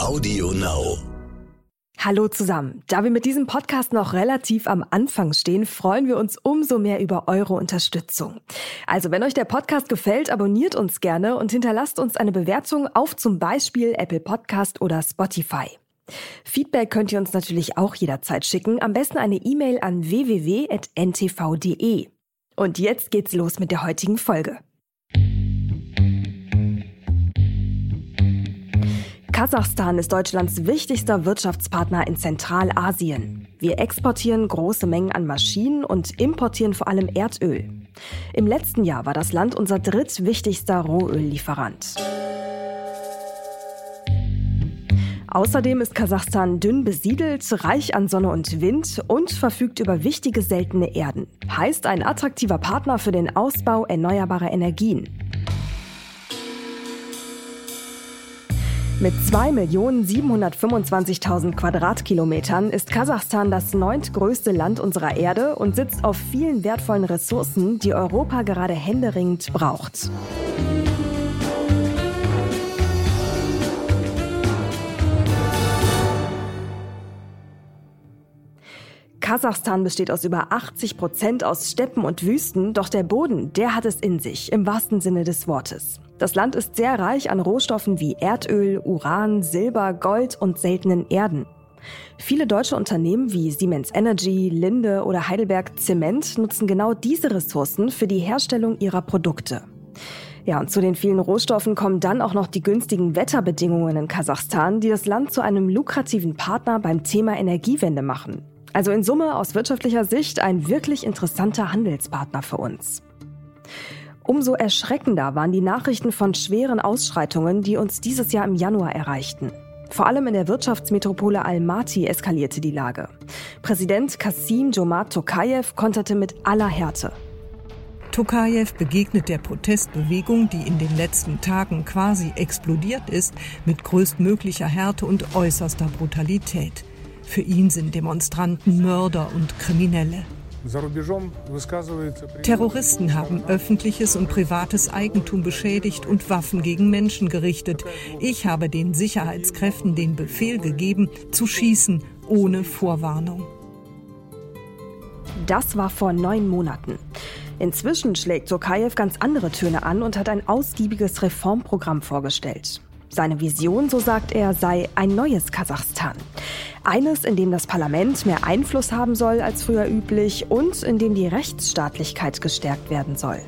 Audio Now. Hallo zusammen. Da wir mit diesem Podcast noch relativ am Anfang stehen, freuen wir uns umso mehr über eure Unterstützung. Also wenn euch der Podcast gefällt, abonniert uns gerne und hinterlasst uns eine Bewertung auf zum Beispiel Apple Podcast oder Spotify. Feedback könnt ihr uns natürlich auch jederzeit schicken, am besten eine E-Mail an www.ntv.de. Und jetzt geht's los mit der heutigen Folge. Kasachstan ist Deutschlands wichtigster Wirtschaftspartner in Zentralasien. Wir exportieren große Mengen an Maschinen und importieren vor allem Erdöl. Im letzten Jahr war das Land unser drittwichtigster Rohöllieferant. Außerdem ist Kasachstan dünn besiedelt, reich an Sonne und Wind und verfügt über wichtige seltene Erden. Heißt ein attraktiver Partner für den Ausbau erneuerbarer Energien. Mit 2.725.000 Quadratkilometern ist Kasachstan das neuntgrößte Land unserer Erde und sitzt auf vielen wertvollen Ressourcen, die Europa gerade händeringend braucht. Kasachstan besteht aus über 80 Prozent aus Steppen und Wüsten, doch der Boden, der hat es in sich, im wahrsten Sinne des Wortes. Das Land ist sehr reich an Rohstoffen wie Erdöl, Uran, Silber, Gold und seltenen Erden. Viele deutsche Unternehmen wie Siemens Energy, Linde oder Heidelberg Zement nutzen genau diese Ressourcen für die Herstellung ihrer Produkte. Ja, und zu den vielen Rohstoffen kommen dann auch noch die günstigen Wetterbedingungen in Kasachstan, die das Land zu einem lukrativen Partner beim Thema Energiewende machen. Also in Summe aus wirtschaftlicher Sicht ein wirklich interessanter Handelspartner für uns. Umso erschreckender waren die Nachrichten von schweren Ausschreitungen, die uns dieses Jahr im Januar erreichten. Vor allem in der Wirtschaftsmetropole Almaty eskalierte die Lage. Präsident Kasim Jomart Tokayev konterte mit aller Härte. Tokayev begegnet der Protestbewegung, die in den letzten Tagen quasi explodiert ist, mit größtmöglicher Härte und äußerster Brutalität. Für ihn sind Demonstranten Mörder und Kriminelle. Terroristen haben öffentliches und privates Eigentum beschädigt und Waffen gegen Menschen gerichtet. Ich habe den Sicherheitskräften den Befehl gegeben, zu schießen ohne Vorwarnung. Das war vor neun Monaten. Inzwischen schlägt Tokayev ganz andere Töne an und hat ein ausgiebiges Reformprogramm vorgestellt. Seine Vision, so sagt er, sei ein neues Kasachstan. Eines, in dem das Parlament mehr Einfluss haben soll als früher üblich und in dem die Rechtsstaatlichkeit gestärkt werden soll.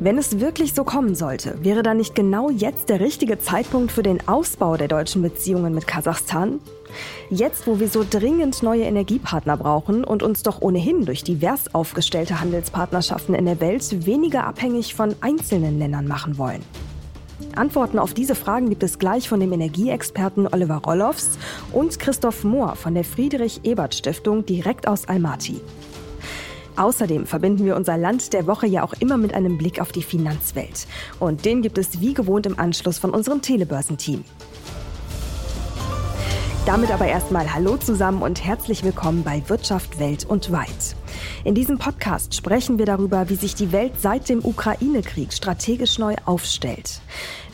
Wenn es wirklich so kommen sollte, wäre da nicht genau jetzt der richtige Zeitpunkt für den Ausbau der deutschen Beziehungen mit Kasachstan? Jetzt, wo wir so dringend neue Energiepartner brauchen und uns doch ohnehin durch divers aufgestellte Handelspartnerschaften in der Welt weniger abhängig von einzelnen Ländern machen wollen. Antworten auf diese Fragen gibt es gleich von dem Energieexperten Oliver Rollofs und Christoph Mohr von der Friedrich-Ebert-Stiftung direkt aus Almaty. Außerdem verbinden wir unser Land der Woche ja auch immer mit einem Blick auf die Finanzwelt. Und den gibt es wie gewohnt im Anschluss von unserem Telebörsenteam. Damit aber erstmal Hallo zusammen und herzlich willkommen bei Wirtschaft Welt und Weit. In diesem Podcast sprechen wir darüber, wie sich die Welt seit dem Ukraine-Krieg strategisch neu aufstellt.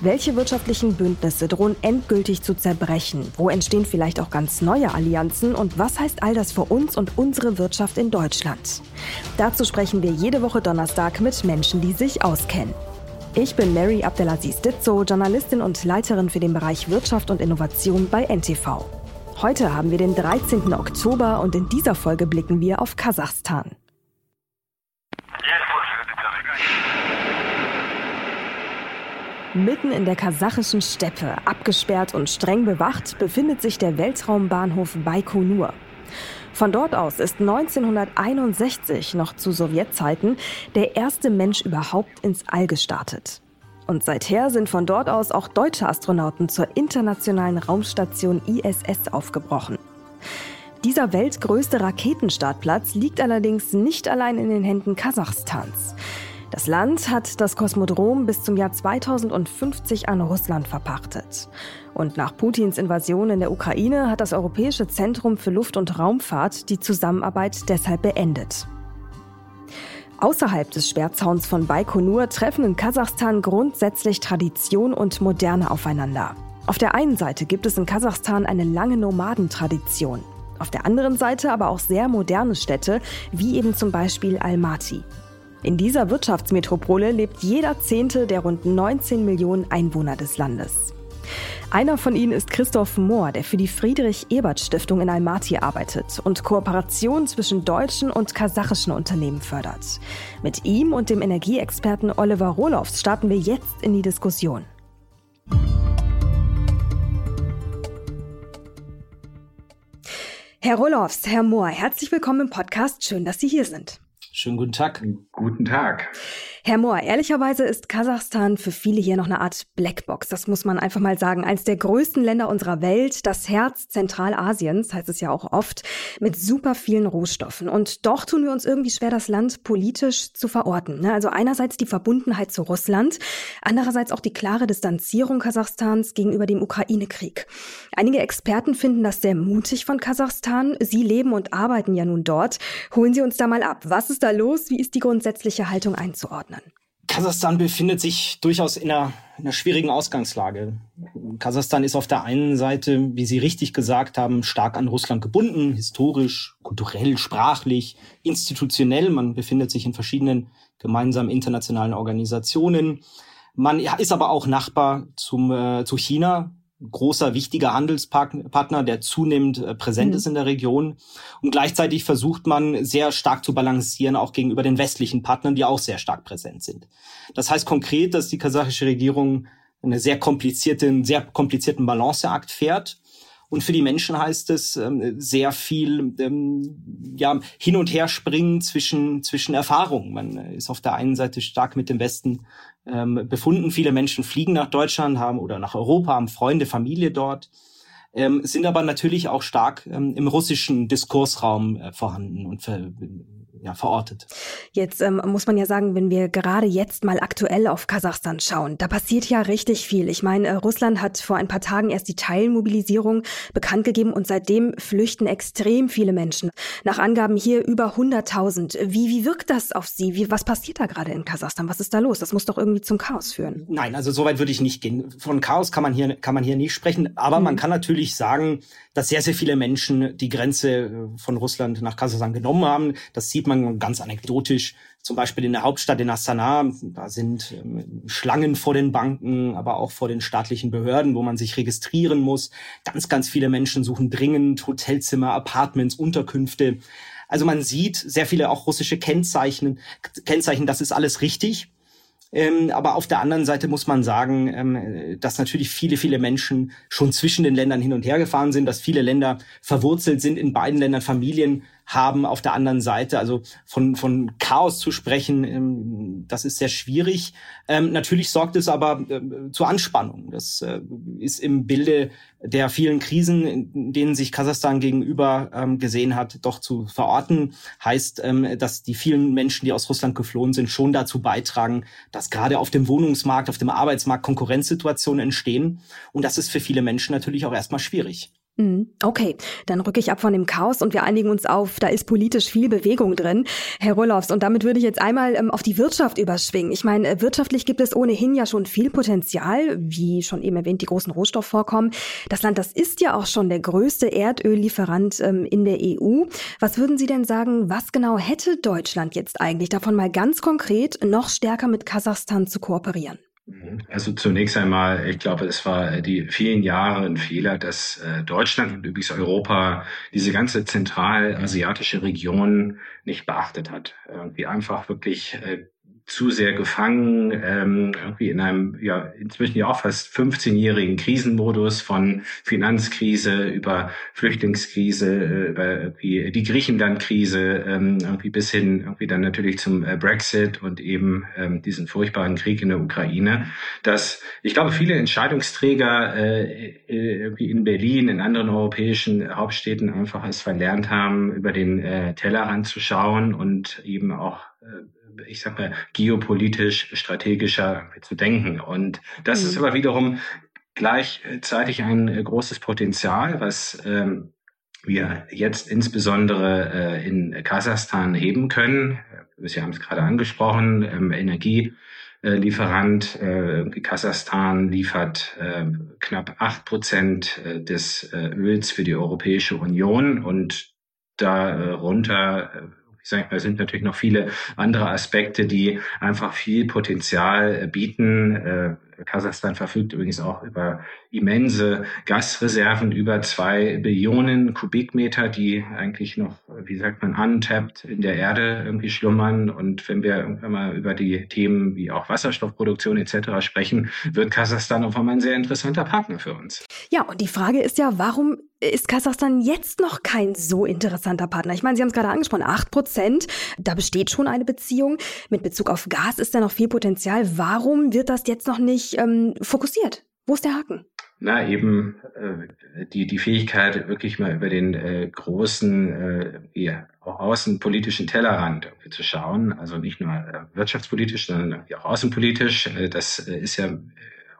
Welche wirtschaftlichen Bündnisse drohen endgültig zu zerbrechen? Wo entstehen vielleicht auch ganz neue Allianzen? Und was heißt all das für uns und unsere Wirtschaft in Deutschland? Dazu sprechen wir jede Woche Donnerstag mit Menschen, die sich auskennen. Ich bin Mary Abdelaziz Ditzo, Journalistin und Leiterin für den Bereich Wirtschaft und Innovation bei NTV. Heute haben wir den 13. Oktober und in dieser Folge blicken wir auf Kasachstan. Mitten in der kasachischen Steppe, abgesperrt und streng bewacht, befindet sich der Weltraumbahnhof Baikonur. Von dort aus ist 1961, noch zu Sowjetzeiten, der erste Mensch überhaupt ins All gestartet. Und seither sind von dort aus auch deutsche Astronauten zur internationalen Raumstation ISS aufgebrochen. Dieser weltgrößte Raketenstartplatz liegt allerdings nicht allein in den Händen Kasachstans. Das Land hat das Kosmodrom bis zum Jahr 2050 an Russland verpachtet. Und nach Putins Invasion in der Ukraine hat das Europäische Zentrum für Luft- und Raumfahrt die Zusammenarbeit deshalb beendet. Außerhalb des Sperrzauns von Baikonur treffen in Kasachstan grundsätzlich Tradition und Moderne aufeinander. Auf der einen Seite gibt es in Kasachstan eine lange Nomadentradition. Auf der anderen Seite aber auch sehr moderne Städte, wie eben zum Beispiel Almaty. In dieser Wirtschaftsmetropole lebt jeder Zehnte der rund 19 Millionen Einwohner des Landes. Einer von ihnen ist Christoph Mohr, der für die Friedrich-Ebert-Stiftung in Almaty arbeitet und Kooperationen zwischen deutschen und kasachischen Unternehmen fördert. Mit ihm und dem Energieexperten Oliver Rohlofs starten wir jetzt in die Diskussion. Herr Rohlofs, Herr Mohr, herzlich willkommen im Podcast. Schön, dass Sie hier sind. Schönen guten Tag. Guten Tag. Herr Mohr, ehrlicherweise ist Kasachstan für viele hier noch eine Art Blackbox. Das muss man einfach mal sagen. Eines der größten Länder unserer Welt, das Herz Zentralasiens, heißt es ja auch oft, mit super vielen Rohstoffen. Und doch tun wir uns irgendwie schwer, das Land politisch zu verorten. Ne? Also einerseits die Verbundenheit zu Russland, andererseits auch die klare Distanzierung Kasachstans gegenüber dem Ukraine-Krieg. Einige Experten finden das sehr mutig von Kasachstan. Sie leben und arbeiten ja nun dort. Holen Sie uns da mal ab. Was ist da los? Wie ist die grundsätzliche Haltung einzuordnen? Einordnen? Kasachstan befindet sich durchaus in einer, in einer schwierigen Ausgangslage. Kasachstan ist auf der einen Seite, wie Sie richtig gesagt haben, stark an Russland gebunden, historisch, kulturell, sprachlich, institutionell. Man befindet sich in verschiedenen gemeinsamen internationalen Organisationen. Man ist aber auch Nachbar zum, äh, zu China, großer, wichtiger Handelspartner, der zunehmend äh, präsent mhm. ist in der Region. Und gleichzeitig versucht man sehr stark zu balancieren, auch gegenüber den westlichen Partnern, die auch sehr stark präsent sind. Das heißt konkret, dass die kasachische Regierung eine sehr komplizierte, einen sehr komplizierten Balanceakt fährt. Und für die Menschen heißt es ähm, sehr viel ähm, ja, hin und her springen zwischen, zwischen Erfahrungen. Man ist auf der einen Seite stark mit dem Westen ähm, befunden. Viele Menschen fliegen nach Deutschland haben oder nach Europa, haben Freunde, Familie dort, ähm, sind aber natürlich auch stark ähm, im russischen Diskursraum äh, vorhanden und ver ja, verortet. Jetzt ähm, muss man ja sagen, wenn wir gerade jetzt mal aktuell auf Kasachstan schauen, da passiert ja richtig viel. Ich meine, äh, Russland hat vor ein paar Tagen erst die Teilmobilisierung bekannt gegeben und seitdem flüchten extrem viele Menschen. Nach Angaben hier über 100.000. Wie, wie wirkt das auf Sie? Wie, was passiert da gerade in Kasachstan? Was ist da los? Das muss doch irgendwie zum Chaos führen. Nein, also soweit würde ich nicht gehen. Von Chaos kann man hier, kann man hier nicht sprechen. Aber mhm. man kann natürlich sagen, dass sehr, sehr viele Menschen die Grenze äh, von Russland nach Kasachstan genommen haben. Das sieht man ganz anekdotisch. Zum Beispiel in der Hauptstadt in Astana, da sind ähm, Schlangen vor den Banken, aber auch vor den staatlichen Behörden, wo man sich registrieren muss. Ganz, ganz viele Menschen suchen dringend Hotelzimmer, Apartments, Unterkünfte. Also man sieht sehr viele auch russische Kennzeichen. Kennzeichen, das ist alles richtig. Ähm, aber auf der anderen Seite muss man sagen, ähm, dass natürlich viele, viele Menschen schon zwischen den Ländern hin und her gefahren sind, dass viele Länder verwurzelt sind in beiden Ländern, Familien haben auf der anderen Seite. Also von, von Chaos zu sprechen, ähm, das ist sehr schwierig. Ähm, natürlich sorgt es aber äh, zu Anspannung. Das äh, ist im Bilde der vielen Krisen, in denen sich Kasachstan gegenüber ähm, gesehen hat, doch zu verorten. Heißt, ähm, dass die vielen Menschen, die aus Russland geflohen sind, schon dazu beitragen, dass gerade auf dem Wohnungsmarkt, auf dem Arbeitsmarkt Konkurrenzsituationen entstehen. Und das ist für viele Menschen natürlich auch erstmal schwierig. Mhm. Okay, dann rücke ich ab von dem Chaos und wir einigen uns auf, da ist politisch viel Bewegung drin, Herr Roloffs. Und damit würde ich jetzt einmal ähm, auf die Wirtschaft überschwingen. Ich meine, äh, wirtschaftlich gibt es ohnehin ja schon viel Potenzial, wie schon eben erwähnt, die großen Rohstoffvorkommen. Das Land, das ist ja auch schon der größte Erdöllieferant ähm, in der EU. Was würden Sie denn sagen, was genau hätte Deutschland jetzt eigentlich davon mal ganz konkret noch stärker mit Kasachstan zu kooperieren? Mhm. Also zunächst einmal, ich glaube, es war die vielen Jahre ein Fehler, dass äh, Deutschland und übrigens Europa diese ganze zentralasiatische Region nicht beachtet hat. Irgendwie einfach wirklich äh, zu sehr gefangen, ähm, irgendwie in einem ja inzwischen ja auch fast 15-jährigen Krisenmodus von Finanzkrise über Flüchtlingskrise, äh, über irgendwie die Griechenland-Krise, ähm, irgendwie bis hin irgendwie dann natürlich zum äh, Brexit und eben ähm, diesen furchtbaren Krieg in der Ukraine, dass ich glaube viele Entscheidungsträger äh, äh irgendwie in Berlin, in anderen europäischen Hauptstädten einfach es verlernt haben, über den äh, Tellerrand zu schauen und eben auch äh, ich sag mal, geopolitisch strategischer zu denken. Und das mhm. ist aber wiederum gleichzeitig ein äh, großes Potenzial, was ähm, wir jetzt insbesondere äh, in Kasachstan heben können. Sie haben es gerade angesprochen, ähm, Energie äh, Kasachstan liefert äh, knapp acht Prozent äh, des äh, Öls für die Europäische Union und darunter ich sage, da sind natürlich noch viele andere Aspekte, die einfach viel Potenzial bieten. Kasachstan verfügt übrigens auch über immense Gasreserven, über zwei Billionen Kubikmeter, die eigentlich noch, wie sagt man, untapped in der Erde irgendwie schlummern. Und wenn wir irgendwann mal über die Themen wie auch Wasserstoffproduktion etc. sprechen, wird Kasachstan auf einmal ein sehr interessanter Partner für uns. Ja, und die Frage ist ja, warum ist Kasachstan jetzt noch kein so interessanter Partner? Ich meine, Sie haben es gerade angesprochen, acht Prozent, da besteht schon eine Beziehung. Mit Bezug auf Gas ist da noch viel Potenzial. Warum wird das jetzt noch nicht ähm, fokussiert? Wo ist der Haken? Na, eben äh, die, die Fähigkeit, wirklich mal über den äh, großen, äh, ja, außenpolitischen Tellerrand zu schauen. Also nicht nur äh, wirtschaftspolitisch, sondern auch außenpolitisch. Äh, das äh, ist ja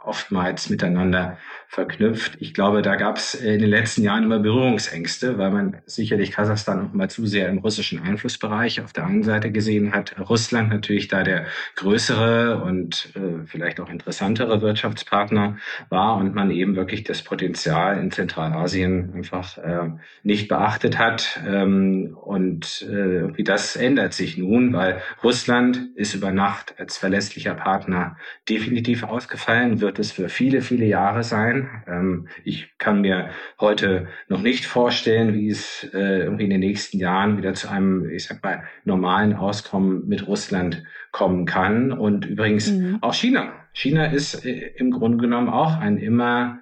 oftmals miteinander verknüpft. Ich glaube, da gab es in den letzten Jahren immer Berührungsängste, weil man sicherlich Kasachstan noch mal zu sehr im russischen Einflussbereich auf der einen Seite gesehen hat. Russland natürlich da der größere und äh, vielleicht auch interessantere Wirtschaftspartner war und man eben wirklich das Potenzial in Zentralasien einfach äh, nicht beachtet hat. Ähm, und äh, wie das ändert sich nun, weil Russland ist über Nacht als verlässlicher Partner definitiv ausgefallen, wird es für viele, viele Jahre sein. Ähm, ich kann mir heute noch nicht vorstellen, wie es äh, irgendwie in den nächsten Jahren wieder zu einem, ich sag mal, normalen Auskommen mit Russland kommen kann. Und übrigens mhm. auch China. China ist äh, im Grunde genommen auch ein immer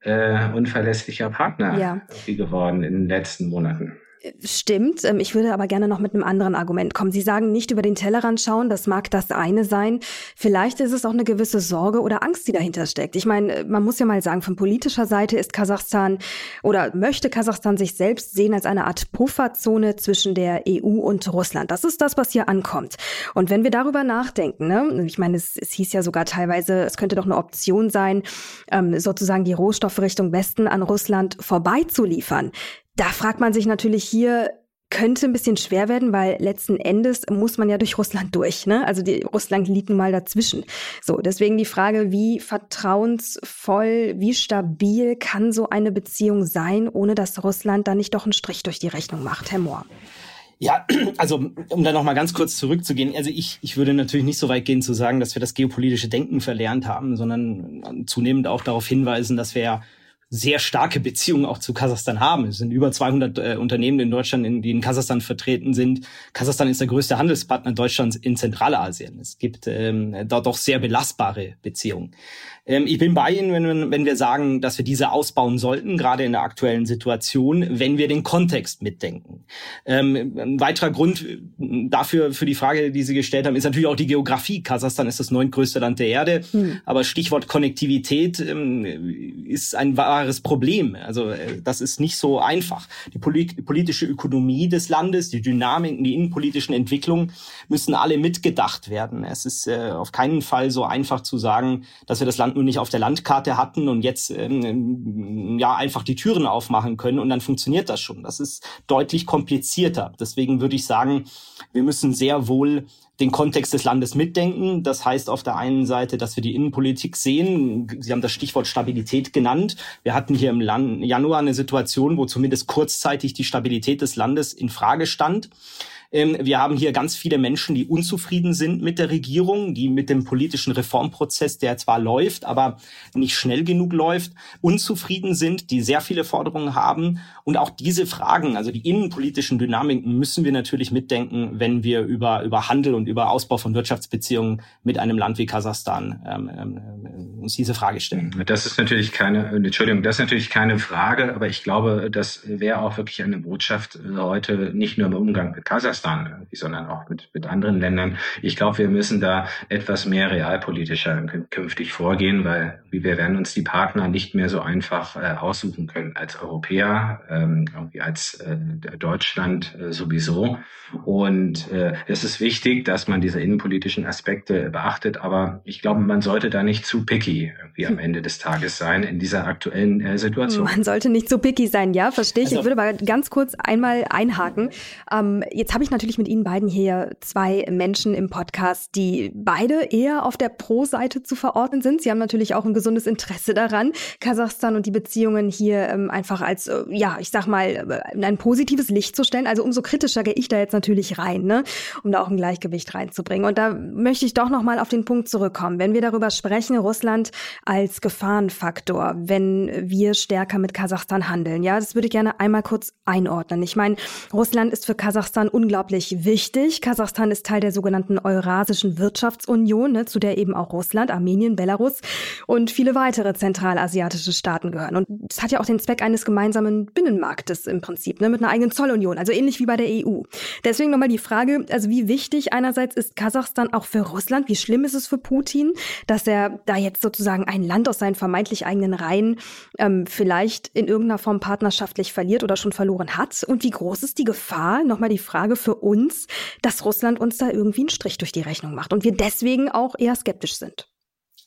äh, unverlässlicher Partner ja. geworden in den letzten Monaten. Stimmt. Ähm, ich würde aber gerne noch mit einem anderen Argument kommen. Sie sagen nicht über den Tellerrand schauen, das mag das eine sein. Vielleicht ist es auch eine gewisse Sorge oder Angst, die dahinter steckt. Ich meine, man muss ja mal sagen, von politischer Seite ist Kasachstan oder möchte Kasachstan sich selbst sehen als eine Art Pufferzone zwischen der EU und Russland. Das ist das, was hier ankommt. Und wenn wir darüber nachdenken, ne, ich meine, es, es hieß ja sogar teilweise, es könnte doch eine Option sein, ähm, sozusagen die Rohstoffe Richtung Westen an Russland vorbeizuliefern. Da fragt man sich natürlich hier, könnte ein bisschen schwer werden, weil letzten Endes muss man ja durch Russland durch. Ne? Also die, Russland liegt nun mal dazwischen. So, deswegen die Frage, wie vertrauensvoll, wie stabil kann so eine Beziehung sein, ohne dass Russland da nicht doch einen Strich durch die Rechnung macht, Herr Mohr? Ja, also um da noch mal ganz kurz zurückzugehen, also ich, ich würde natürlich nicht so weit gehen zu sagen, dass wir das geopolitische Denken verlernt haben, sondern zunehmend auch darauf hinweisen, dass wir ja sehr starke Beziehungen auch zu Kasachstan haben. Es sind über 200 äh, Unternehmen in Deutschland, in, die in Kasachstan vertreten sind. Kasachstan ist der größte Handelspartner Deutschlands in Zentralasien. Es gibt ähm, dort doch sehr belastbare Beziehungen. Ähm, ich bin bei Ihnen, wenn, wenn wir sagen, dass wir diese ausbauen sollten, gerade in der aktuellen Situation, wenn wir den Kontext mitdenken. Ähm, ein weiterer Grund dafür, für die Frage, die Sie gestellt haben, ist natürlich auch die Geografie. Kasachstan ist das neuntgrößte Land der Erde, hm. aber Stichwort Konnektivität ähm, ist ein wahres Problem. Also äh, das ist nicht so einfach. Die polit politische Ökonomie des Landes, die Dynamiken, die innenpolitischen Entwicklungen müssen alle mitgedacht werden. Es ist äh, auf keinen Fall so einfach zu sagen, dass wir das Land nur nicht auf der Landkarte hatten und jetzt ähm, ja einfach die Türen aufmachen können und dann funktioniert das schon. Das ist deutlich komplizierter. Deswegen würde ich sagen, wir müssen sehr wohl den Kontext des Landes mitdenken. Das heißt auf der einen Seite, dass wir die Innenpolitik sehen. Sie haben das Stichwort Stabilität genannt. Wir hatten hier im Januar eine Situation, wo zumindest kurzzeitig die Stabilität des Landes in Frage stand. Ähm, wir haben hier ganz viele Menschen, die unzufrieden sind mit der Regierung, die mit dem politischen Reformprozess, der zwar läuft, aber nicht schnell genug läuft, unzufrieden sind, die sehr viele Forderungen haben. Und auch diese Fragen, also die innenpolitischen Dynamiken, müssen wir natürlich mitdenken, wenn wir über, über Handel und über Ausbau von Wirtschaftsbeziehungen mit einem Land wie Kasachstan ähm, ähm, uns diese Frage stellen. Das ist natürlich keine, Entschuldigung, das ist natürlich keine Frage, aber ich glaube, das wäre auch wirklich eine Botschaft äh, heute nicht nur im Umgang mit Kasachstan, Kasachstan sondern auch mit, mit anderen Ländern. Ich glaube, wir müssen da etwas mehr realpolitischer künftig vorgehen, weil wir werden uns die Partner nicht mehr so einfach äh, aussuchen können als Europäer, ähm, irgendwie als äh, Deutschland äh, sowieso. Und äh, es ist wichtig, dass man diese innenpolitischen Aspekte beachtet, aber ich glaube, man sollte da nicht zu picky irgendwie am Ende des Tages sein in dieser aktuellen äh, Situation. Man sollte nicht zu picky sein, ja, verstehe ich. Also, ich würde aber ganz kurz einmal einhaken. Ähm, jetzt habe ich ich natürlich mit Ihnen beiden hier zwei Menschen im Podcast, die beide eher auf der Pro-Seite zu verorten sind. Sie haben natürlich auch ein gesundes Interesse daran, Kasachstan und die Beziehungen hier ähm, einfach als, äh, ja, ich sag mal, äh, in ein positives Licht zu stellen. Also umso kritischer gehe ich da jetzt natürlich rein, ne, um da auch ein Gleichgewicht reinzubringen. Und da möchte ich doch noch mal auf den Punkt zurückkommen. Wenn wir darüber sprechen, Russland als Gefahrenfaktor, wenn wir stärker mit Kasachstan handeln, ja, das würde ich gerne einmal kurz einordnen. Ich meine, Russland ist für Kasachstan unglaublich wichtig. Kasachstan ist Teil der sogenannten Eurasischen Wirtschaftsunion, ne, zu der eben auch Russland, Armenien, Belarus und viele weitere zentralasiatische Staaten gehören. Und es hat ja auch den Zweck eines gemeinsamen Binnenmarktes im Prinzip, ne, mit einer eigenen Zollunion, also ähnlich wie bei der EU. Deswegen nochmal die Frage, also wie wichtig einerseits ist Kasachstan auch für Russland? Wie schlimm ist es für Putin, dass er da jetzt sozusagen ein Land aus seinen vermeintlich eigenen Reihen ähm, vielleicht in irgendeiner Form partnerschaftlich verliert oder schon verloren hat? Und wie groß ist die Gefahr, nochmal die Frage für uns, dass Russland uns da irgendwie einen Strich durch die Rechnung macht und wir deswegen auch eher skeptisch sind?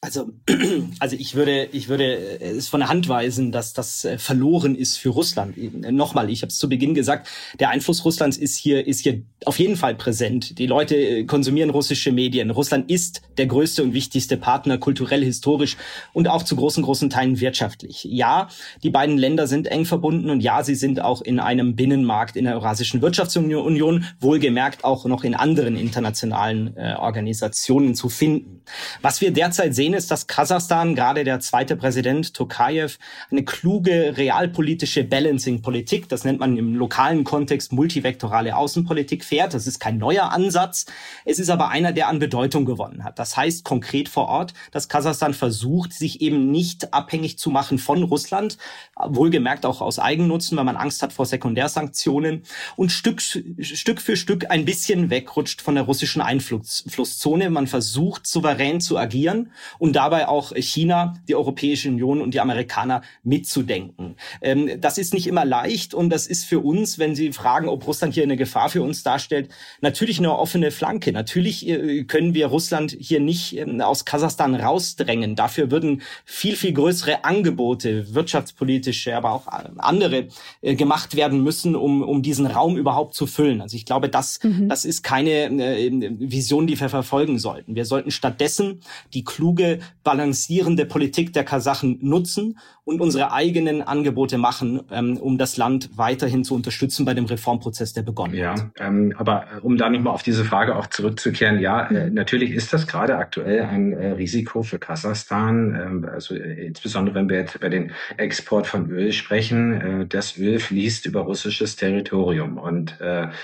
Also, also ich würde, ich würde es von der Hand weisen, dass das äh, verloren ist für Russland. Nochmal, ich habe es zu Beginn gesagt, der Einfluss Russlands ist hier, ist hier auf jeden Fall präsent. Die Leute äh, konsumieren russische Medien. Russland ist der größte und wichtigste Partner, kulturell, historisch und auch zu großen, großen Teilen wirtschaftlich. Ja, die beiden Länder sind eng verbunden und ja, sie sind auch in einem Binnenmarkt in der Eurasischen Wirtschaftsunion, wohlgemerkt auch noch in anderen internationalen äh, Organisationen zu finden. Was wir derzeit sehen, sehen, ist, dass Kasachstan, gerade der zweite Präsident Tokayev, eine kluge realpolitische Balancing-Politik, das nennt man im lokalen Kontext multivektorale Außenpolitik, fährt. Das ist kein neuer Ansatz. Es ist aber einer, der an Bedeutung gewonnen hat. Das heißt konkret vor Ort, dass Kasachstan versucht, sich eben nicht abhängig zu machen von Russland, wohlgemerkt auch aus Eigennutzen, weil man Angst hat vor Sekundärsanktionen und Stück, Stück für Stück ein bisschen wegrutscht von der russischen Einflusszone. Man versucht souverän zu agieren und dabei auch China, die Europäische Union und die Amerikaner mitzudenken. Ähm, das ist nicht immer leicht und das ist für uns, wenn Sie fragen, ob Russland hier eine Gefahr für uns darstellt, natürlich eine offene Flanke. Natürlich äh, können wir Russland hier nicht äh, aus Kasachstan rausdrängen. Dafür würden viel, viel größere Angebote, wirtschaftspolitische, aber auch andere, äh, gemacht werden müssen, um, um diesen Raum überhaupt zu füllen. Also ich glaube, das, mhm. das ist keine äh, Vision, die wir verfolgen sollten. Wir sollten stattdessen die kluge balancierende Politik der Kasachen nutzen und unsere eigenen Angebote machen, ähm, um das Land weiterhin zu unterstützen bei dem Reformprozess, der begonnen ja, hat. Ähm, aber äh, um da nochmal auf diese Frage auch zurückzukehren, ja, äh, natürlich ist das gerade aktuell ein äh, Risiko für Kasachstan, äh, also äh, insbesondere wenn wir jetzt über den Export von Öl sprechen. Äh, das Öl fließt über russisches Territorium und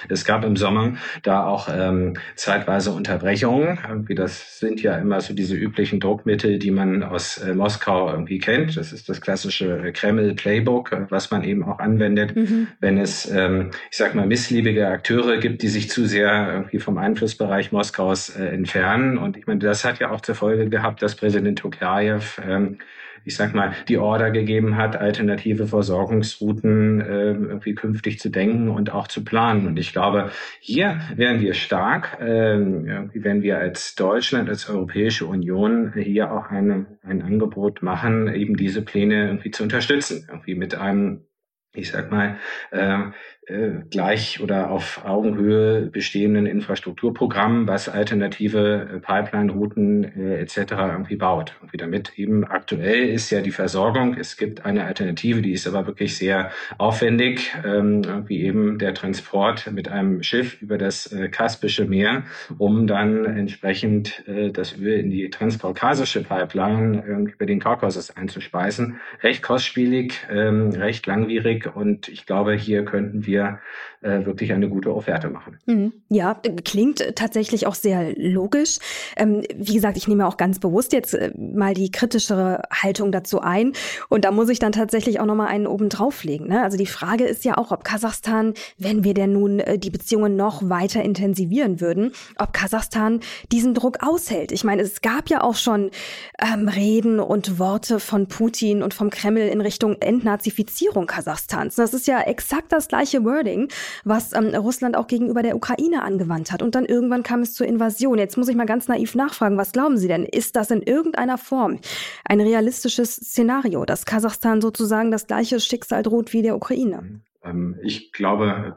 es gab im Sommer da auch ähm, zeitweise Unterbrechungen. Irgendwie das sind ja immer so diese üblichen Druckmittel, die man aus Moskau irgendwie kennt. Das ist das klassische Kreml-Playbook, was man eben auch anwendet, mhm. wenn es, ähm, ich sag mal, missliebige Akteure gibt, die sich zu sehr irgendwie vom Einflussbereich Moskaus äh, entfernen. Und ich meine, das hat ja auch zur Folge gehabt, dass Präsident Tokayev ähm, ich sag mal, die Order gegeben hat, alternative Versorgungsrouten äh, irgendwie künftig zu denken und auch zu planen. Und ich glaube, hier wären wir stark, äh, wenn wir als Deutschland, als Europäische Union hier auch eine, ein Angebot machen, eben diese Pläne irgendwie zu unterstützen, irgendwie mit einem ich sag mal, äh, gleich oder auf Augenhöhe bestehenden Infrastrukturprogrammen, was alternative äh, Pipeline-Routen äh, etc. irgendwie baut. Irgendwie damit eben aktuell ist ja die Versorgung, es gibt eine Alternative, die ist aber wirklich sehr aufwendig, ähm, wie eben der Transport mit einem Schiff über das äh, Kaspische Meer, um dann entsprechend äh, das Öl in die transkaukasische Pipeline äh, über den Kaukasus einzuspeisen. Recht kostspielig, ähm, recht langwierig und ich glaube, hier könnten wir wir äh, wirklich eine gute Offerte machen. Mhm. Ja, klingt tatsächlich auch sehr logisch. Ähm, wie gesagt, ich nehme auch ganz bewusst jetzt äh, mal die kritischere Haltung dazu ein. Und da muss ich dann tatsächlich auch nochmal einen oben drauflegen. Ne? Also die Frage ist ja auch, ob Kasachstan, wenn wir denn nun äh, die Beziehungen noch weiter intensivieren würden, ob Kasachstan diesen Druck aushält. Ich meine, es gab ja auch schon ähm, Reden und Worte von Putin und vom Kreml in Richtung Entnazifizierung Kasachstans. Das ist ja exakt das gleiche Wording, was ähm, Russland auch gegenüber der Ukraine angewandt hat. Und dann irgendwann kam es zur Invasion. Jetzt muss ich mal ganz naiv nachfragen, was glauben Sie denn? Ist das in irgendeiner Form ein realistisches Szenario, dass Kasachstan sozusagen das gleiche Schicksal droht wie der Ukraine? Ähm, ich glaube,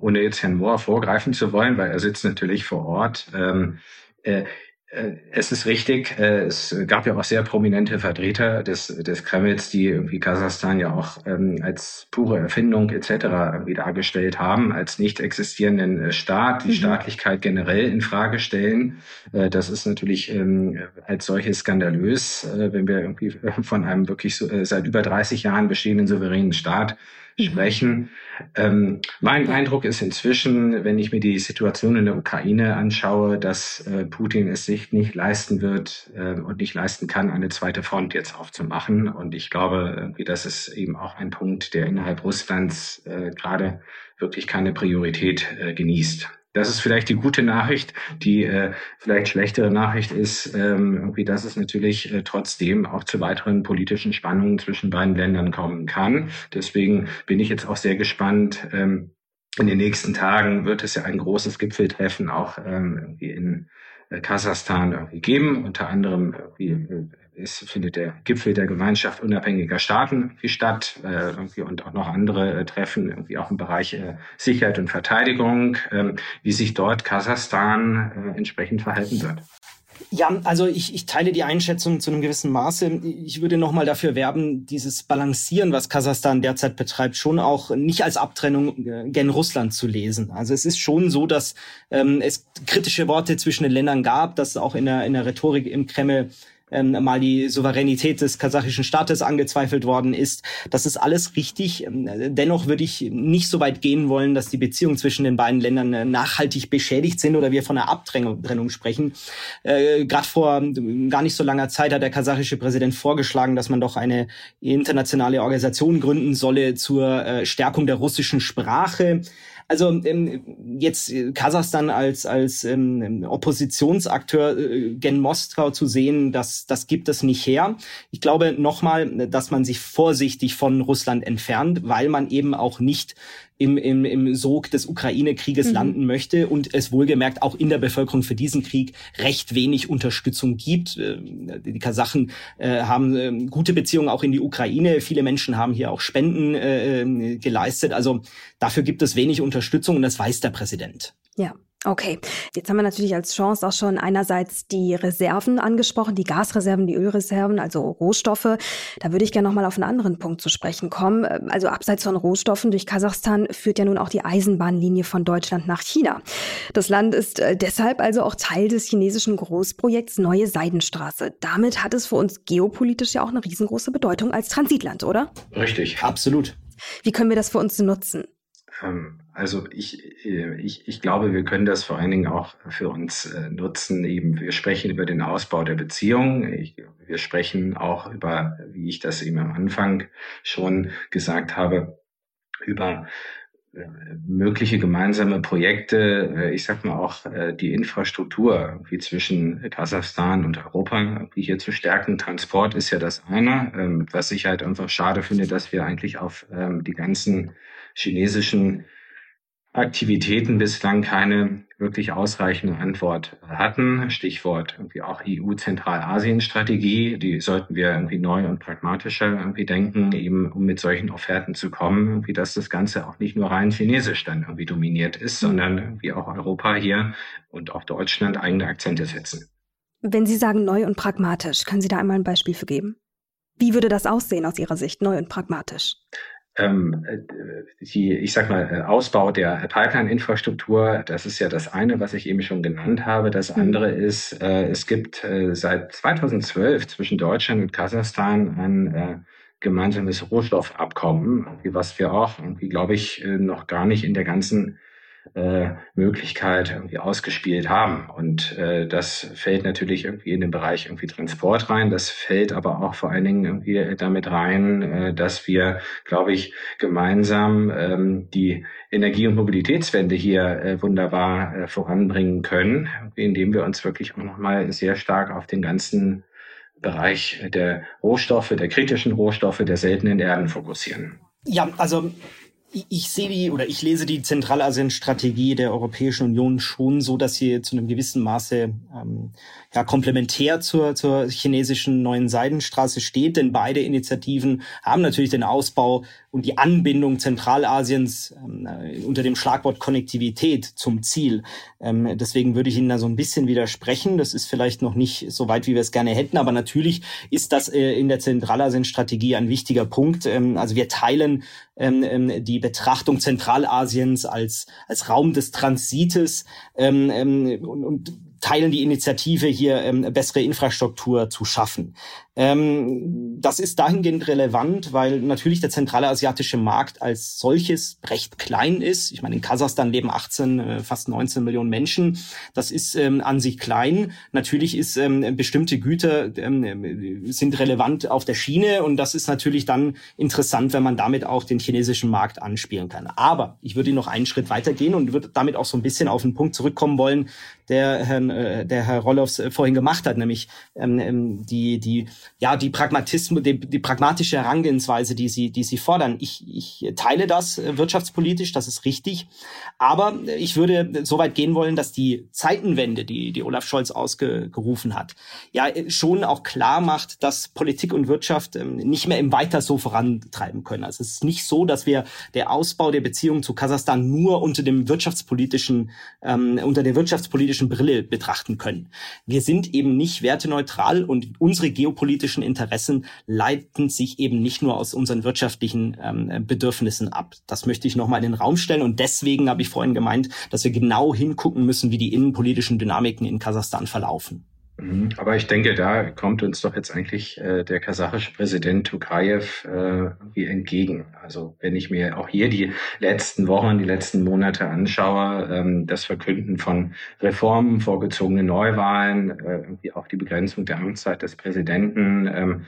ohne jetzt Herrn Mohr vorgreifen zu wollen, weil er sitzt natürlich vor Ort, ähm, äh, äh, es ist richtig, äh, es gab ja auch sehr prominente Vertreter des, des Kremls, die irgendwie Kasachstan ja auch ähm, als pure Erfindung etc. irgendwie dargestellt haben, als nicht existierenden äh, Staat, die mhm. Staatlichkeit generell in Frage stellen. Das ist natürlich ähm, als solches skandalös, wenn wir irgendwie von einem wirklich so, seit über 30 Jahren bestehenden souveränen Staat. Sprechen. Ähm, mein Eindruck ist inzwischen, wenn ich mir die Situation in der Ukraine anschaue, dass äh, Putin es sich nicht leisten wird äh, und nicht leisten kann, eine zweite Front jetzt aufzumachen. Und ich glaube, das ist eben auch ein Punkt, der innerhalb Russlands äh, gerade wirklich keine Priorität äh, genießt. Das ist vielleicht die gute Nachricht. Die äh, vielleicht schlechtere Nachricht ist, ähm, irgendwie, dass es natürlich äh, trotzdem auch zu weiteren politischen Spannungen zwischen beiden Ländern kommen kann. Deswegen bin ich jetzt auch sehr gespannt. Ähm, in den nächsten Tagen wird es ja ein großes Gipfeltreffen auch ähm, irgendwie in äh, Kasachstan irgendwie geben. Unter anderem irgendwie, äh, es findet der Gipfel der Gemeinschaft unabhängiger Staaten statt äh, irgendwie und auch noch andere äh, Treffen irgendwie auch im Bereich äh, Sicherheit und Verteidigung, äh, wie sich dort Kasachstan äh, entsprechend verhalten wird. Ja, also ich, ich teile die Einschätzung zu einem gewissen Maße. Ich würde nochmal dafür werben, dieses Balancieren, was Kasachstan derzeit betreibt, schon auch nicht als Abtrennung äh, gen Russland zu lesen. Also es ist schon so, dass ähm, es kritische Worte zwischen den Ländern gab, dass auch in der, in der Rhetorik im Kreml ähm, mal die Souveränität des kasachischen Staates angezweifelt worden ist. Das ist alles richtig. Ähm, dennoch würde ich nicht so weit gehen wollen, dass die Beziehungen zwischen den beiden Ländern äh, nachhaltig beschädigt sind oder wir von einer Abtrennung sprechen. Äh, Gerade vor gar nicht so langer Zeit hat der kasachische Präsident vorgeschlagen, dass man doch eine internationale Organisation gründen solle zur äh, Stärkung der russischen Sprache. Also ähm, jetzt äh, Kasachstan als als ähm, Oppositionsakteur äh, gen Moskau zu sehen, das das gibt es nicht her. Ich glaube nochmal, dass man sich vorsichtig von Russland entfernt, weil man eben auch nicht im, im, im Sog des Ukraine-Krieges mhm. landen möchte und es wohlgemerkt auch in der Bevölkerung für diesen Krieg recht wenig Unterstützung gibt. Äh, die Kasachen äh, haben äh, gute Beziehungen auch in die Ukraine. Viele Menschen haben hier auch Spenden äh, äh geleistet. Also dafür gibt es wenig Unterstützung und das weiß der Präsident. Ja, Okay, jetzt haben wir natürlich als Chance auch schon einerseits die Reserven angesprochen, die Gasreserven, die Ölreserven, also Rohstoffe. Da würde ich gerne nochmal auf einen anderen Punkt zu sprechen kommen. Also abseits von Rohstoffen durch Kasachstan führt ja nun auch die Eisenbahnlinie von Deutschland nach China. Das Land ist äh, deshalb also auch Teil des chinesischen Großprojekts Neue Seidenstraße. Damit hat es für uns geopolitisch ja auch eine riesengroße Bedeutung als Transitland, oder? Richtig, absolut. Wie können wir das für uns nutzen? Ähm, also ich, äh, ich, ich glaube, wir können das vor allen Dingen auch für uns äh, nutzen. Eben, wir sprechen über den Ausbau der Beziehung. Ich, wir sprechen auch über, wie ich das eben am Anfang schon gesagt habe, über äh, mögliche gemeinsame Projekte, ich sag mal auch die Infrastruktur wie zwischen Kasachstan und Europa hier zu stärken. Transport ist ja das eine, ähm, was ich halt einfach schade finde, dass wir eigentlich auf ähm, die ganzen chinesischen Aktivitäten bislang keine wirklich ausreichende Antwort hatten. Stichwort irgendwie auch EU-Zentralasien-Strategie. Die sollten wir irgendwie neu und pragmatischer irgendwie denken, eben um mit solchen Offerten zu kommen, irgendwie, dass das Ganze auch nicht nur rein chinesisch dann irgendwie dominiert ist, sondern irgendwie auch Europa hier und auch Deutschland eigene Akzente setzen. Wenn Sie sagen neu und pragmatisch, können Sie da einmal ein Beispiel für geben? Wie würde das aussehen aus Ihrer Sicht, neu und pragmatisch? Ähm, die, ich sag mal, äh, Ausbau der Pipeline-Infrastruktur, das ist ja das eine, was ich eben schon genannt habe. Das mhm. andere ist, äh, es gibt äh, seit 2012 zwischen Deutschland und Kasachstan ein äh, gemeinsames Rohstoffabkommen, was wir auch irgendwie, glaube ich, äh, noch gar nicht in der ganzen äh, Möglichkeit irgendwie ausgespielt haben. Und äh, das fällt natürlich irgendwie in den Bereich irgendwie Transport rein. Das fällt aber auch vor allen Dingen irgendwie damit rein, äh, dass wir, glaube ich, gemeinsam ähm, die Energie- und Mobilitätswende hier äh, wunderbar äh, voranbringen können, indem wir uns wirklich auch nochmal sehr stark auf den ganzen Bereich der Rohstoffe, der kritischen Rohstoffe, der seltenen Erden fokussieren. Ja, also ich sehe die oder ich lese die Zentralasien-Strategie der Europäischen Union schon so, dass sie zu einem gewissen Maße ähm, ja komplementär zur, zur chinesischen neuen Seidenstraße steht, denn beide Initiativen haben natürlich den Ausbau und die Anbindung Zentralasiens ähm, äh, unter dem Schlagwort Konnektivität zum Ziel. Ähm, deswegen würde ich Ihnen da so ein bisschen widersprechen. Das ist vielleicht noch nicht so weit, wie wir es gerne hätten, aber natürlich ist das äh, in der Zentralasien-Strategie ein wichtiger Punkt. Ähm, also wir teilen ähm, ähm, die Betrachtung Zentralasiens als, als Raum des Transites ähm, ähm, und, und teilen die Initiative, hier ähm, bessere Infrastruktur zu schaffen. Ähm, das ist dahingehend relevant, weil natürlich der zentrale asiatische Markt als solches recht klein ist. Ich meine, in Kasachstan leben 18, äh, fast 19 Millionen Menschen. Das ist ähm, an sich klein. Natürlich ist ähm, bestimmte Güter ähm, sind relevant auf der Schiene und das ist natürlich dann interessant, wenn man damit auch den chinesischen Markt anspielen kann. Aber ich würde noch einen Schritt weitergehen und würde damit auch so ein bisschen auf den Punkt zurückkommen wollen, der Herrn, äh, der Herr Rolloffs äh, vorhin gemacht hat, nämlich ähm, ähm, die, die, ja, die Pragmatismus, die, die pragmatische Herangehensweise, die sie, die sie fordern. Ich, ich teile das äh, wirtschaftspolitisch, das ist richtig. Aber ich würde so weit gehen wollen, dass die Zeitenwende, die, die Olaf Scholz ausgerufen hat, ja, schon auch klar macht, dass Politik und Wirtschaft ähm, nicht mehr im Weiter so vorantreiben können. Also es ist nicht so, dass wir der Ausbau der Beziehungen zu Kasachstan nur unter dem wirtschaftspolitischen, ähm, unter der wirtschaftspolitischen Brille betrachten können. Wir sind eben nicht werteneutral und unsere geopolitischen Interessen leiten sich eben nicht nur aus unseren wirtschaftlichen ähm, Bedürfnissen ab. Das möchte ich nochmal in den Raum stellen und deswegen habe ich vorhin gemeint, dass wir genau hingucken müssen, wie die innenpolitischen Dynamiken in Kasachstan verlaufen. Mhm. Aber ich denke, da kommt uns doch jetzt eigentlich äh, der kasachische Präsident Tokayev äh, wie entgegen. Also wenn ich mir auch hier die letzten Wochen, die letzten Monate anschaue, ähm, das Verkünden von Reformen, vorgezogene Neuwahlen, äh, auch die Begrenzung der Amtszeit des Präsidenten, ähm,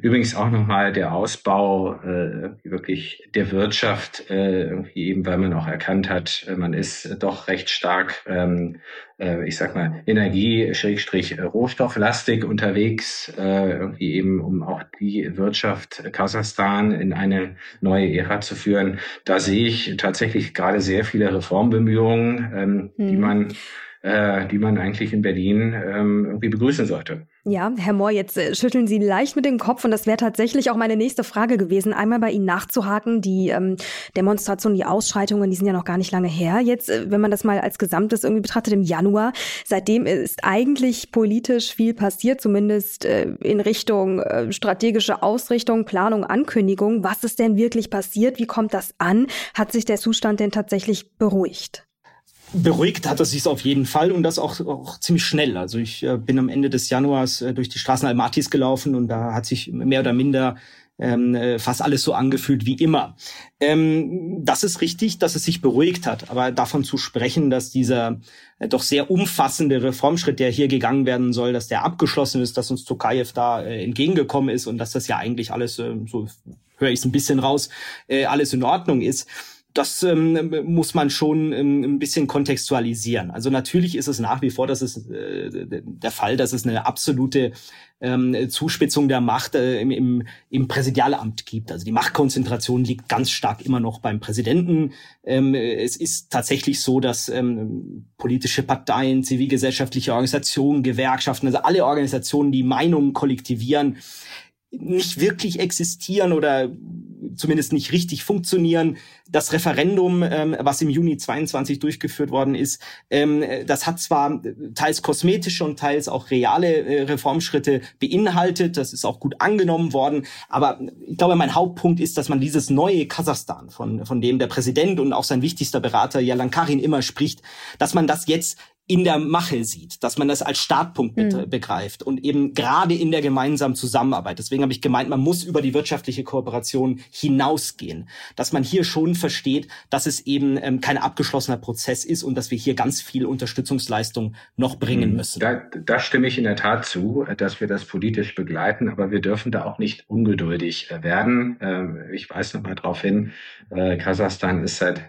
übrigens auch nochmal der Ausbau äh, wirklich der Wirtschaft, äh, irgendwie eben, weil man auch erkannt hat, äh, man ist doch recht stark, ähm, äh, ich sag mal, Energie-Rohstofflastig unterwegs, äh, irgendwie eben, um auch die Wirtschaft Kasachstan in eine neue Ära zu führen. Da sehe ich tatsächlich gerade sehr viele Reformbemühungen, ähm, mhm. die man äh, die man eigentlich in Berlin ähm, irgendwie begrüßen sollte. Ja, Herr Mohr, jetzt äh, schütteln Sie leicht mit dem Kopf und das wäre tatsächlich auch meine nächste Frage gewesen, einmal bei Ihnen nachzuhaken. Die ähm, Demonstrationen, die Ausschreitungen, die sind ja noch gar nicht lange her. Jetzt, äh, wenn man das mal als Gesamtes irgendwie betrachtet, im Januar, seitdem ist eigentlich politisch viel passiert, zumindest äh, in Richtung äh, strategische Ausrichtung, Planung, Ankündigung. Was ist denn wirklich passiert? Wie kommt das an? Hat sich der Zustand denn tatsächlich beruhigt? Beruhigt hat er sich auf jeden Fall und das auch, auch ziemlich schnell. Also ich äh, bin am Ende des Januars äh, durch die Straßen Almatis gelaufen und da hat sich mehr oder minder ähm, äh, fast alles so angefühlt wie immer. Ähm, das ist richtig, dass es sich beruhigt hat, aber davon zu sprechen, dass dieser äh, doch sehr umfassende Reformschritt, der hier gegangen werden soll, dass der abgeschlossen ist, dass uns Tokayev da äh, entgegengekommen ist und dass das ja eigentlich alles, äh, so höre ich es ein bisschen raus, äh, alles in Ordnung ist das ähm, muss man schon ähm, ein bisschen kontextualisieren. Also natürlich ist es nach wie vor, das ist äh, der Fall, dass es eine absolute ähm, Zuspitzung der Macht äh, im, im, im Präsidialamt gibt. Also die Machtkonzentration liegt ganz stark immer noch beim Präsidenten. Ähm, es ist tatsächlich so, dass ähm, politische Parteien, zivilgesellschaftliche Organisationen, Gewerkschaften, also alle Organisationen, die Meinungen kollektivieren, nicht wirklich existieren oder zumindest nicht richtig funktionieren. Das Referendum, ähm, was im Juni 22 durchgeführt worden ist, ähm, das hat zwar teils kosmetische und teils auch reale äh, Reformschritte beinhaltet. Das ist auch gut angenommen worden. Aber ich glaube, mein Hauptpunkt ist, dass man dieses neue Kasachstan, von, von dem der Präsident und auch sein wichtigster Berater Jalan Karin immer spricht, dass man das jetzt in der Mache sieht, dass man das als Startpunkt mhm. begreift und eben gerade in der gemeinsamen Zusammenarbeit. Deswegen habe ich gemeint, man muss über die wirtschaftliche Kooperation hinausgehen, dass man hier schon versteht, dass es eben ähm, kein abgeschlossener Prozess ist und dass wir hier ganz viel Unterstützungsleistung noch bringen hm. müssen. Da, da stimme ich in der Tat zu, dass wir das politisch begleiten, aber wir dürfen da auch nicht ungeduldig äh, werden. Ähm, ich weise noch mal darauf hin, äh, Kasachstan ist seit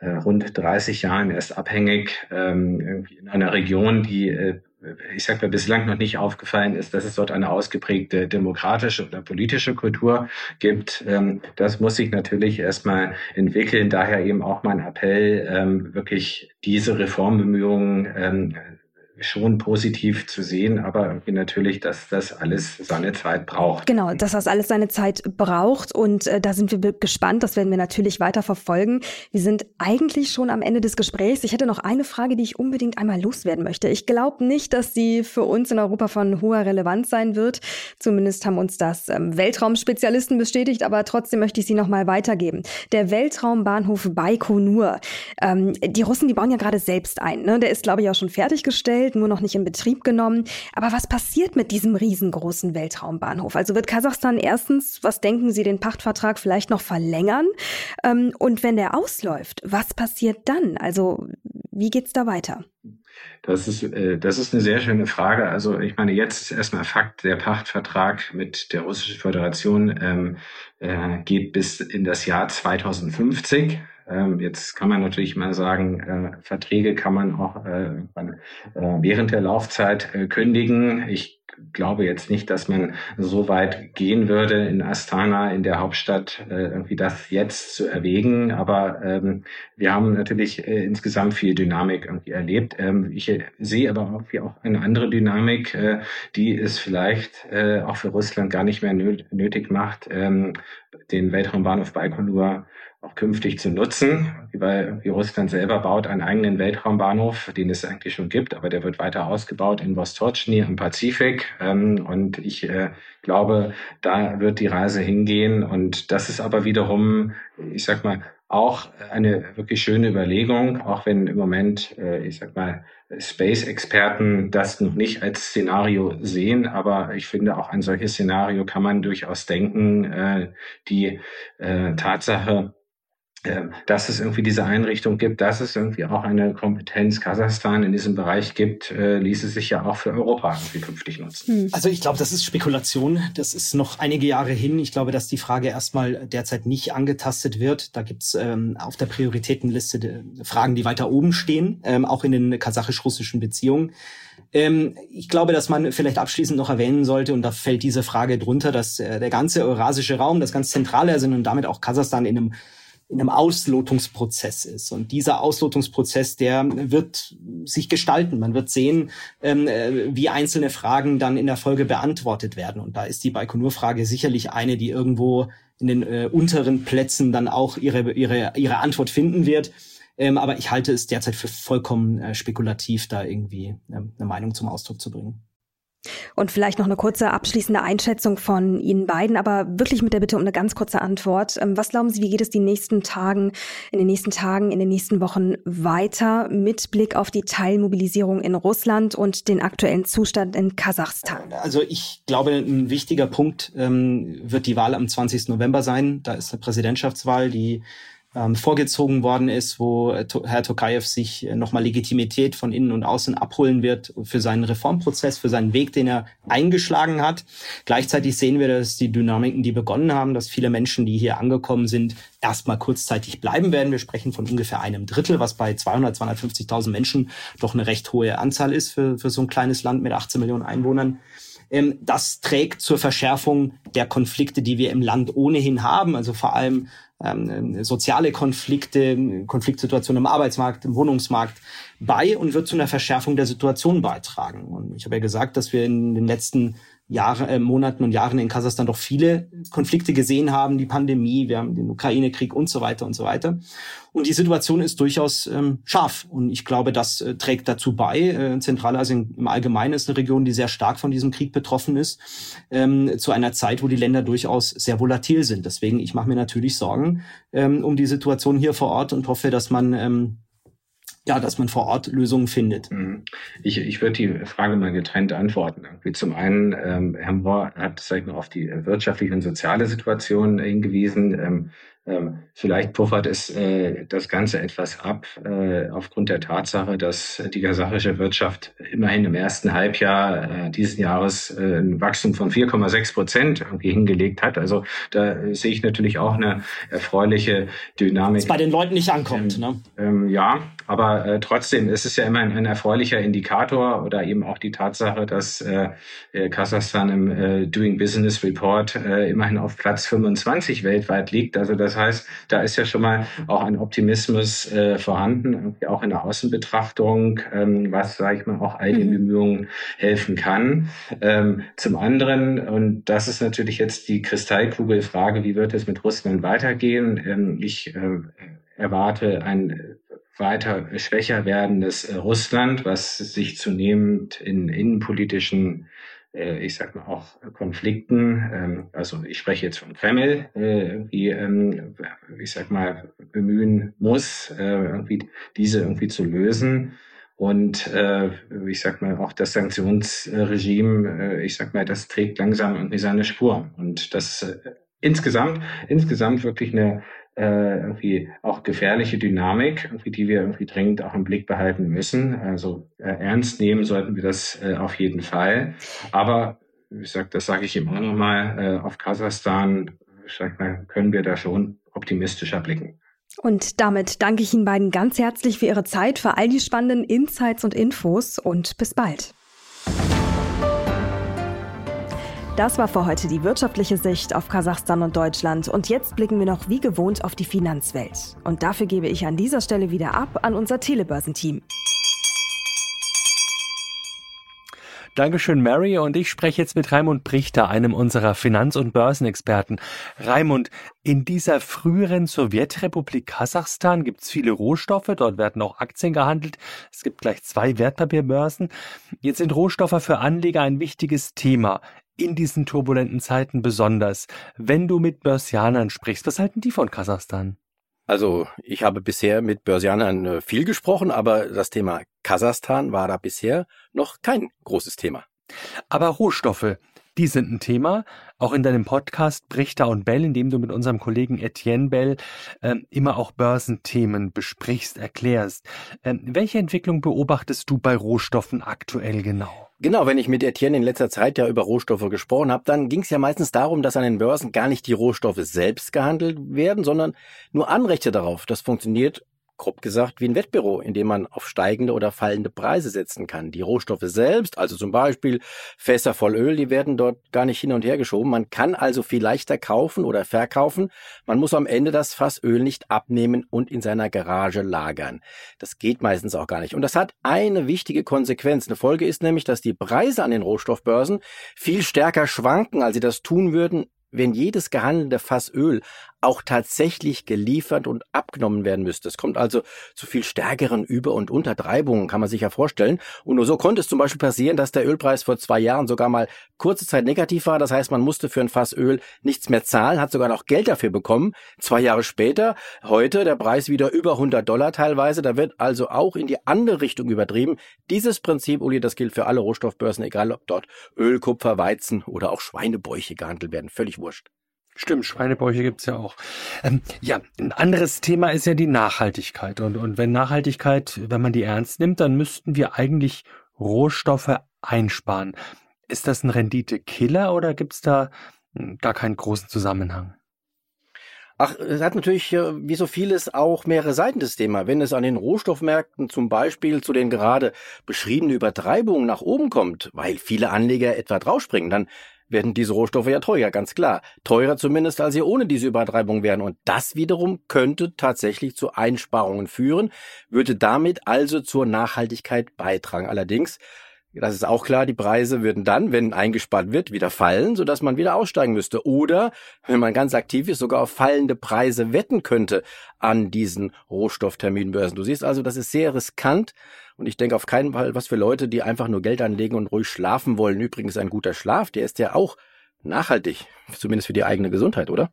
äh, rund 30 Jahren erst abhängig ähm, irgendwie einer Region, die äh, ich sag mal, bislang noch nicht aufgefallen ist, dass es dort eine ausgeprägte demokratische oder politische Kultur gibt. Ähm, das muss sich natürlich erstmal entwickeln. Daher eben auch mein Appell, ähm, wirklich diese Reformbemühungen ähm, schon positiv zu sehen, aber natürlich, dass das alles seine Zeit braucht. Genau, dass das alles seine Zeit braucht und äh, da sind wir gespannt, das werden wir natürlich weiter verfolgen. Wir sind eigentlich schon am Ende des Gesprächs. Ich hätte noch eine Frage, die ich unbedingt einmal loswerden möchte. Ich glaube nicht, dass sie für uns in Europa von hoher Relevanz sein wird. Zumindest haben uns das ähm, Weltraumspezialisten bestätigt, aber trotzdem möchte ich sie noch mal weitergeben. Der Weltraumbahnhof Baikonur. Ähm, die Russen, die bauen ja gerade selbst ein. Ne? Der ist, glaube ich, auch schon fertiggestellt entwickelt, nur noch nicht in Betrieb genommen. Aber was passiert mit diesem riesengroßen Weltraumbahnhof? Also wird Kasachstan erstens, was denken Sie, den Pachtvertrag vielleicht noch verlängern? Ähm, und wenn der ausläuft, was passiert dann? Also wie geht's da weiter? Das ist, äh, das ist eine sehr schöne Frage. Also ich meine, jetzt ist erstmal Fakt, der Pachtvertrag mit der Russischen Föderation ähm, äh, geht bis in das Jahr 2050. Ähm, jetzt kann man natürlich mal sagen, äh, Verträge kann man auch äh, äh, während der Laufzeit äh, kündigen. Ich glaube jetzt nicht, dass man so weit gehen würde in Astana, in der Hauptstadt, äh, irgendwie das jetzt zu erwägen. Aber ähm, wir haben natürlich äh, insgesamt viel Dynamik irgendwie erlebt. Ähm, ich sehe aber auch, wie auch eine andere Dynamik, die es vielleicht auch für Russland gar nicht mehr nötig macht, ähm, den Weltraumbahnhof Baikonur auch künftig zu nutzen, weil Russland selber baut einen eigenen Weltraumbahnhof, den es eigentlich schon gibt, aber der wird weiter ausgebaut in Vostochny am Pazifik. Ähm, und ich äh, glaube, da wird die Reise hingehen. Und das ist aber wiederum, ich sag mal, auch eine wirklich schöne Überlegung, auch wenn im Moment, äh, ich sag mal, Space-Experten das noch nicht als Szenario sehen, aber ich finde, auch ein solches Szenario kann man durchaus denken. Äh, die Tatsache, dass es irgendwie diese Einrichtung gibt, dass es irgendwie auch eine Kompetenz Kasachstan in diesem Bereich gibt, äh, ließe sich ja auch für Europa irgendwie künftig nutzen. Hm. Also ich glaube, das ist Spekulation. Das ist noch einige Jahre hin. Ich glaube, dass die Frage erstmal derzeit nicht angetastet wird. Da gibt's ähm, auf der Prioritätenliste Fragen, die weiter oben stehen, ähm, auch in den kasachisch-russischen Beziehungen. Ähm, ich glaube, dass man vielleicht abschließend noch erwähnen sollte, und da fällt diese Frage drunter, dass äh, der ganze eurasische Raum, das ganz zentrale sind und damit auch Kasachstan in einem in einem Auslotungsprozess ist. Und dieser Auslotungsprozess, der wird sich gestalten. Man wird sehen, ähm, äh, wie einzelne Fragen dann in der Folge beantwortet werden. Und da ist die Baikonur-Frage sicherlich eine, die irgendwo in den äh, unteren Plätzen dann auch ihre, ihre, ihre Antwort finden wird. Ähm, aber ich halte es derzeit für vollkommen äh, spekulativ, da irgendwie ähm, eine Meinung zum Ausdruck zu bringen. Und vielleicht noch eine kurze abschließende Einschätzung von Ihnen beiden, aber wirklich mit der Bitte um eine ganz kurze Antwort. Ähm, was glauben Sie, wie geht es die nächsten Tagen, in den nächsten Tagen, in den nächsten Wochen weiter mit Blick auf die Teilmobilisierung in Russland und den aktuellen Zustand in Kasachstan? Also ich glaube, ein wichtiger Punkt ähm, wird die Wahl am 20. November sein. Da ist eine Präsidentschaftswahl, die ähm, vorgezogen worden ist, wo äh, Herr Tokayev sich äh, nochmal Legitimität von innen und außen abholen wird für seinen Reformprozess, für seinen Weg, den er eingeschlagen hat. Gleichzeitig sehen wir, dass die Dynamiken, die begonnen haben, dass viele Menschen, die hier angekommen sind, erstmal kurzzeitig bleiben werden. Wir sprechen von ungefähr einem Drittel, was bei 200, 250.000 Menschen doch eine recht hohe Anzahl ist für, für so ein kleines Land mit 18 Millionen Einwohnern. Ähm, das trägt zur Verschärfung der Konflikte, die wir im Land ohnehin haben, also vor allem ähm, soziale Konflikte, Konfliktsituationen im Arbeitsmarkt, im Wohnungsmarkt bei und wird zu einer Verschärfung der Situation beitragen. Und ich habe ja gesagt, dass wir in den letzten Jahre, äh, Monaten und Jahren in Kasachstan doch viele Konflikte gesehen haben, die Pandemie, wir haben den Ukraine-Krieg und so weiter und so weiter. Und die Situation ist durchaus ähm, scharf. Und ich glaube, das äh, trägt dazu bei. Äh, Zentralasien im Allgemeinen ist eine Region, die sehr stark von diesem Krieg betroffen ist, ähm, zu einer Zeit, wo die Länder durchaus sehr volatil sind. Deswegen, ich mache mir natürlich Sorgen ähm, um die Situation hier vor Ort und hoffe, dass man ähm, ja, dass man vor Ort Lösungen findet. Mhm. Ich, ich würde die Frage mal getrennt antworten. Zum einen, ähm, Herr Mohr hat sag ich mal, auf die wirtschaftliche und soziale Situation hingewiesen. Ähm, ähm, vielleicht puffert es äh, das Ganze etwas ab äh, aufgrund der Tatsache, dass die kasachische Wirtschaft immerhin im ersten Halbjahr äh, diesen Jahres äh, ein Wachstum von 4,6 Prozent irgendwie hingelegt hat. Also da äh, sehe ich natürlich auch eine erfreuliche Dynamik. Was bei den Leuten nicht ankommt. Ähm, ne? Ähm, ja, aber äh, trotzdem ist es ja immer ein, ein, erfreulicher Indikator oder eben auch die Tatsache, dass äh, äh Kasachstan im äh, Doing Business Report äh, immerhin auf Platz 25 weltweit liegt. Also das heißt, da ist ja schon mal auch ein Optimismus äh, vorhanden, auch in der Außenbetrachtung, ähm, was, sage ich mal, auch all den mhm. Bemühungen helfen kann. Ähm, zum anderen, und das ist natürlich jetzt die Kristallkugelfrage, wie wird es mit Russland weitergehen? Ähm, ich äh, erwarte ein weiter schwächer werdendes äh, Russland, was sich zunehmend in innenpolitischen, ich sag mal auch Konflikten, ähm, also ich spreche jetzt von Kreml, irgendwie, ähm, ich sag mal, bemühen muss, irgendwie diese irgendwie zu lösen. Und äh, ich sag mal, auch das Sanktionsregime, äh, ich sag mal, das trägt langsam irgendwie seine Spur. Und das äh, insgesamt, insgesamt wirklich eine äh, irgendwie auch gefährliche Dynamik, irgendwie, die wir irgendwie dringend auch im Blick behalten müssen. Also äh, ernst nehmen sollten wir das äh, auf jeden Fall. Aber wie gesagt, das sage ich immer nochmal, äh, auf Kasachstan mal, können wir da schon optimistischer blicken. Und damit danke ich Ihnen beiden ganz herzlich für Ihre Zeit, für all die spannenden Insights und Infos und bis bald. Das war für heute die wirtschaftliche Sicht auf Kasachstan und Deutschland. Und jetzt blicken wir noch wie gewohnt auf die Finanzwelt. Und dafür gebe ich an dieser Stelle wieder ab an unser Telebörsenteam. Dankeschön, Mary. Und ich spreche jetzt mit Raimund Brichter, einem unserer Finanz- und Börsenexperten. Raimund, in dieser früheren Sowjetrepublik Kasachstan gibt es viele Rohstoffe. Dort werden auch Aktien gehandelt. Es gibt gleich zwei Wertpapierbörsen. Jetzt sind Rohstoffe für Anleger ein wichtiges Thema. In diesen turbulenten Zeiten besonders. Wenn du mit Börsianern sprichst, was halten die von Kasachstan? Also ich habe bisher mit Börsianern äh, viel gesprochen, aber das Thema Kasachstan war da bisher noch kein großes Thema. Aber Rohstoffe, die sind ein Thema. Auch in deinem Podcast Brichter und Bell, in dem du mit unserem Kollegen Etienne Bell äh, immer auch Börsenthemen besprichst, erklärst. Ähm, welche Entwicklung beobachtest du bei Rohstoffen aktuell genau? Genau, wenn ich mit Etienne in letzter Zeit ja über Rohstoffe gesprochen habe, dann ging es ja meistens darum, dass an den Börsen gar nicht die Rohstoffe selbst gehandelt werden, sondern nur Anrechte darauf. Das funktioniert grob gesagt wie ein Wettbüro, in dem man auf steigende oder fallende Preise setzen kann. Die Rohstoffe selbst, also zum Beispiel Fässer voll Öl, die werden dort gar nicht hin und her geschoben. Man kann also viel leichter kaufen oder verkaufen. Man muss am Ende das Fass Öl nicht abnehmen und in seiner Garage lagern. Das geht meistens auch gar nicht. Und das hat eine wichtige Konsequenz. Eine Folge ist nämlich, dass die Preise an den Rohstoffbörsen viel stärker schwanken, als sie das tun würden, wenn jedes gehandelte Fass Öl auch tatsächlich geliefert und abgenommen werden müsste. Es kommt also zu viel stärkeren Über- und Untertreibungen, kann man sich ja vorstellen. Und nur so konnte es zum Beispiel passieren, dass der Ölpreis vor zwei Jahren sogar mal kurze Zeit negativ war. Das heißt, man musste für ein Fass Öl nichts mehr zahlen, hat sogar noch Geld dafür bekommen. Zwei Jahre später, heute der Preis wieder über 100 Dollar teilweise. Da wird also auch in die andere Richtung übertrieben. Dieses Prinzip, Uli, das gilt für alle Rohstoffbörsen, egal ob dort Öl, Kupfer, Weizen oder auch Schweinebäuche gehandelt werden. Völlig wurscht. Stimmt, Schweinebäuche gibt's ja auch. Ähm, ja, ein anderes Thema ist ja die Nachhaltigkeit. Und, und wenn Nachhaltigkeit, wenn man die ernst nimmt, dann müssten wir eigentlich Rohstoffe einsparen. Ist das ein Rendite-Killer oder gibt's da hm, gar keinen großen Zusammenhang? Ach, es hat natürlich wie so vieles auch mehrere Seiten des Thema. Wenn es an den Rohstoffmärkten zum Beispiel zu den gerade beschriebenen Übertreibungen nach oben kommt, weil viele Anleger etwa draufspringen, dann werden diese Rohstoffe ja teuer, ganz klar. Teurer zumindest, als sie ohne diese Übertreibung wären. Und das wiederum könnte tatsächlich zu Einsparungen führen, würde damit also zur Nachhaltigkeit beitragen. Allerdings das ist auch klar, die Preise würden dann, wenn eingespart wird, wieder fallen, sodass man wieder aussteigen müsste. Oder, wenn man ganz aktiv ist, sogar auf fallende Preise wetten könnte an diesen Rohstoffterminbörsen. Du siehst also, das ist sehr riskant und ich denke auf keinen Fall was für Leute, die einfach nur Geld anlegen und ruhig schlafen wollen. Übrigens ein guter Schlaf, der ist ja auch nachhaltig, zumindest für die eigene Gesundheit, oder?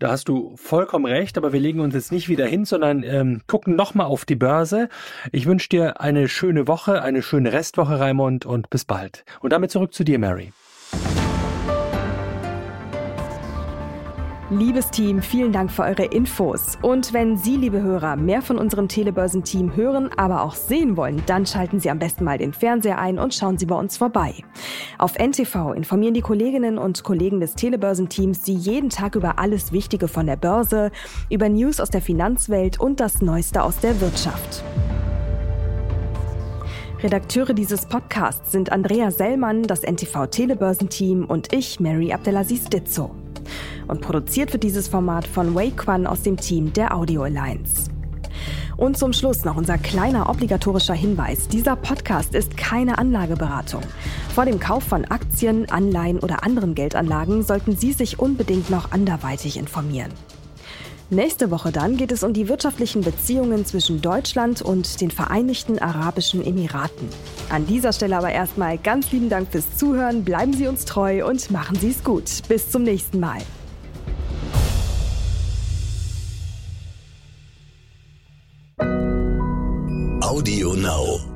Da hast du vollkommen recht, aber wir legen uns jetzt nicht wieder hin, sondern ähm, gucken nochmal auf die Börse. Ich wünsche dir eine schöne Woche, eine schöne Restwoche, Raimund, und bis bald. Und damit zurück zu dir, Mary. Liebes Team, vielen Dank für eure Infos. Und wenn Sie, liebe Hörer, mehr von unserem Telebörsen-Team hören, aber auch sehen wollen, dann schalten Sie am besten mal den Fernseher ein und schauen Sie bei uns vorbei. Auf NTV informieren die Kolleginnen und Kollegen des Telebörsen-Teams Sie jeden Tag über alles Wichtige von der Börse, über News aus der Finanzwelt und das Neueste aus der Wirtschaft. Redakteure dieses Podcasts sind Andrea Sellmann, das NTV Telebörsenteam und ich, Mary Abdelaziz Ditzo. Und produziert wird dieses Format von Wei Quan aus dem Team der Audio Alliance. Und zum Schluss noch unser kleiner obligatorischer Hinweis. Dieser Podcast ist keine Anlageberatung. Vor dem Kauf von Aktien, Anleihen oder anderen Geldanlagen sollten Sie sich unbedingt noch anderweitig informieren. Nächste Woche dann geht es um die wirtschaftlichen Beziehungen zwischen Deutschland und den Vereinigten Arabischen Emiraten. An dieser Stelle aber erstmal ganz lieben Dank fürs Zuhören, bleiben Sie uns treu und machen Sie es gut. Bis zum nächsten Mal. Audio Now.